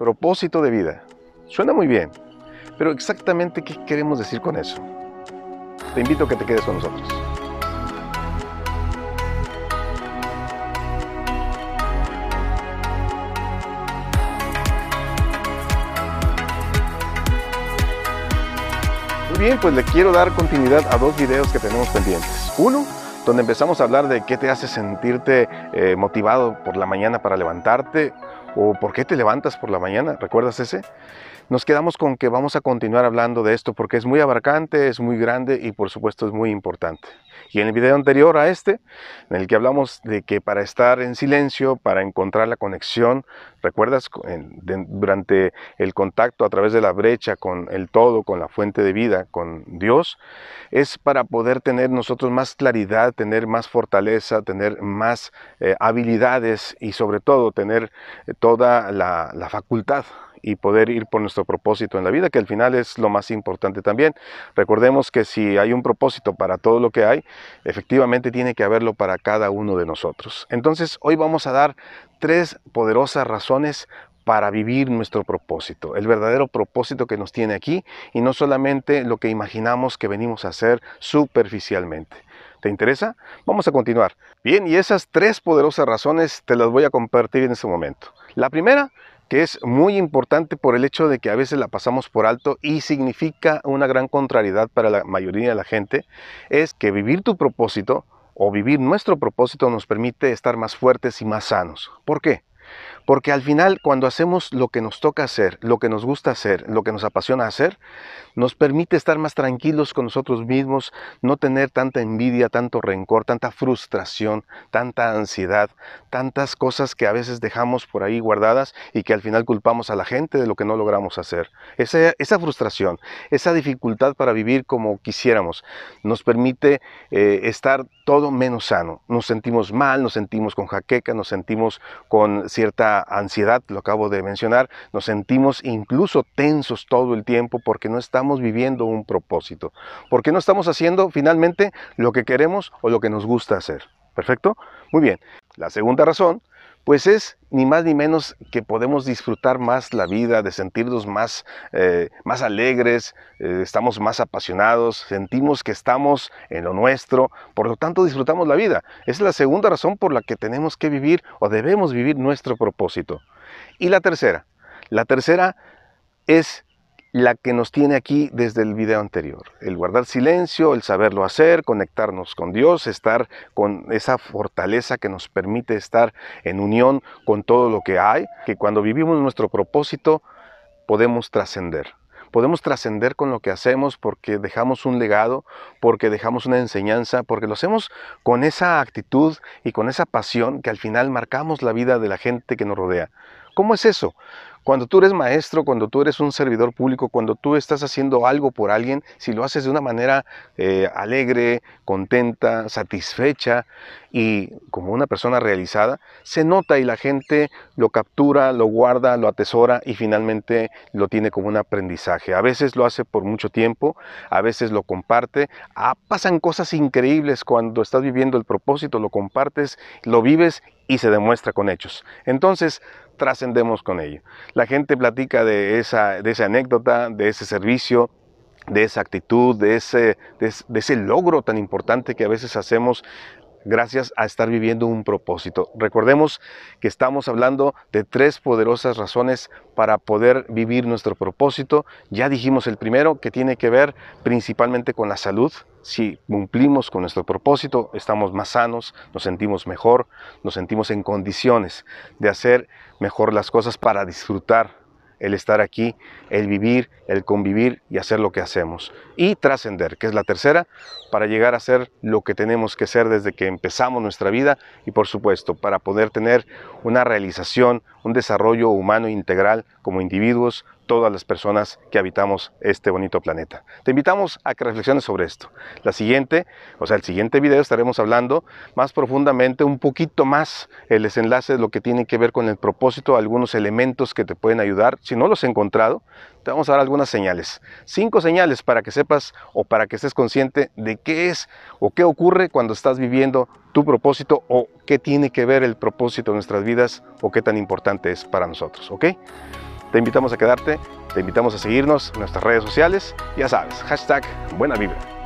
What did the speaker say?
Propósito de vida. Suena muy bien, pero exactamente qué queremos decir con eso. Te invito a que te quedes con nosotros. Muy bien, pues le quiero dar continuidad a dos videos que tenemos pendientes. Uno, donde empezamos a hablar de qué te hace sentirte eh, motivado por la mañana para levantarte o por qué te levantas por la mañana. ¿Recuerdas ese? Nos quedamos con que vamos a continuar hablando de esto porque es muy abarcante, es muy grande y por supuesto es muy importante. Y en el video anterior a este, en el que hablamos de que para estar en silencio, para encontrar la conexión, ¿recuerdas? durante el contacto a través de la brecha con el todo, con la fuente de vida, con Dios, es para poder tener nosotros más claridad, tener más fortaleza, tener más eh, habilidades y sobre todo tener eh, toda la, facultad y poder ir por nuestro propósito en la vida, que al final es lo más importante también. Recordemos que si hay un propósito para todo lo que hay, efectivamente tiene que haberlo para cada uno de nosotros. Entonces, hoy vamos a dar tres poderosas razones para vivir nuestro propósito, el verdadero propósito que nos tiene aquí y no solamente lo que imaginamos que venimos a hacer superficialmente. ¿Te interesa? Vamos a continuar. Bien, y esas tres poderosas razones te las voy a compartir en este momento. La primera que es muy importante por el hecho de que a veces la pasamos por alto y significa una gran contrariedad para la mayoría de la gente, es que vivir tu propósito o vivir nuestro propósito nos permite estar más fuertes y más sanos. ¿Por qué? Porque al final, cuando hacemos lo que nos toca hacer, lo que nos gusta hacer, lo que nos apasiona hacer, nos permite estar más tranquilos con nosotros mismos, no tener tanta envidia, tanto rencor, tanta frustración, tanta ansiedad, tantas cosas que a veces dejamos por ahí guardadas y que al final culpamos a la gente de lo que no logramos hacer. Esa, esa frustración, esa dificultad para vivir como quisiéramos, nos permite eh, estar todo menos sano. Nos sentimos mal, nos sentimos con jaqueca, nos sentimos con cierta ansiedad, lo acabo de mencionar, nos sentimos incluso tensos todo el tiempo porque no estamos viviendo un propósito, porque no estamos haciendo finalmente lo que queremos o lo que nos gusta hacer. ¿Perfecto? Muy bien. La segunda razón pues es ni más ni menos que podemos disfrutar más la vida, de sentirnos más, eh, más alegres, eh, estamos más apasionados, sentimos que estamos en lo nuestro, por lo tanto disfrutamos la vida. Es la segunda razón por la que tenemos que vivir o debemos vivir nuestro propósito. Y la tercera, la tercera es la que nos tiene aquí desde el video anterior. El guardar silencio, el saberlo hacer, conectarnos con Dios, estar con esa fortaleza que nos permite estar en unión con todo lo que hay, que cuando vivimos nuestro propósito podemos trascender. Podemos trascender con lo que hacemos porque dejamos un legado, porque dejamos una enseñanza, porque lo hacemos con esa actitud y con esa pasión que al final marcamos la vida de la gente que nos rodea. ¿Cómo es eso? Cuando tú eres maestro, cuando tú eres un servidor público, cuando tú estás haciendo algo por alguien, si lo haces de una manera eh, alegre, contenta, satisfecha y como una persona realizada, se nota y la gente lo captura, lo guarda, lo atesora y finalmente lo tiene como un aprendizaje. A veces lo hace por mucho tiempo, a veces lo comparte. Ah, pasan cosas increíbles cuando estás viviendo el propósito, lo compartes, lo vives y se demuestra con hechos. Entonces, trascendemos con ello. La gente platica de esa, de esa anécdota, de ese servicio, de esa actitud, de ese, de ese logro tan importante que a veces hacemos gracias a estar viviendo un propósito. Recordemos que estamos hablando de tres poderosas razones para poder vivir nuestro propósito. Ya dijimos el primero que tiene que ver principalmente con la salud. Si cumplimos con nuestro propósito, estamos más sanos, nos sentimos mejor, nos sentimos en condiciones de hacer mejor las cosas para disfrutar el estar aquí, el vivir, el convivir y hacer lo que hacemos. Y trascender, que es la tercera, para llegar a ser lo que tenemos que ser desde que empezamos nuestra vida y por supuesto para poder tener una realización, un desarrollo humano integral como individuos, todas las personas que habitamos este bonito planeta. Te invitamos a que reflexiones sobre esto. La siguiente, o sea, el siguiente video estaremos hablando más profundamente, un poquito más el desenlace de lo que tiene que ver con el propósito, algunos elementos que te pueden ayudar. Si no los he encontrado, te vamos a dar algunas señales. Cinco señales para que sepas o para que estés consciente de qué es o qué ocurre cuando estás viviendo tu propósito o qué tiene que ver el propósito de nuestras vidas o qué tan importante es para nosotros, ¿ok? Te invitamos a quedarte, te invitamos a seguirnos en nuestras redes sociales. Ya sabes, hashtag buena vibra.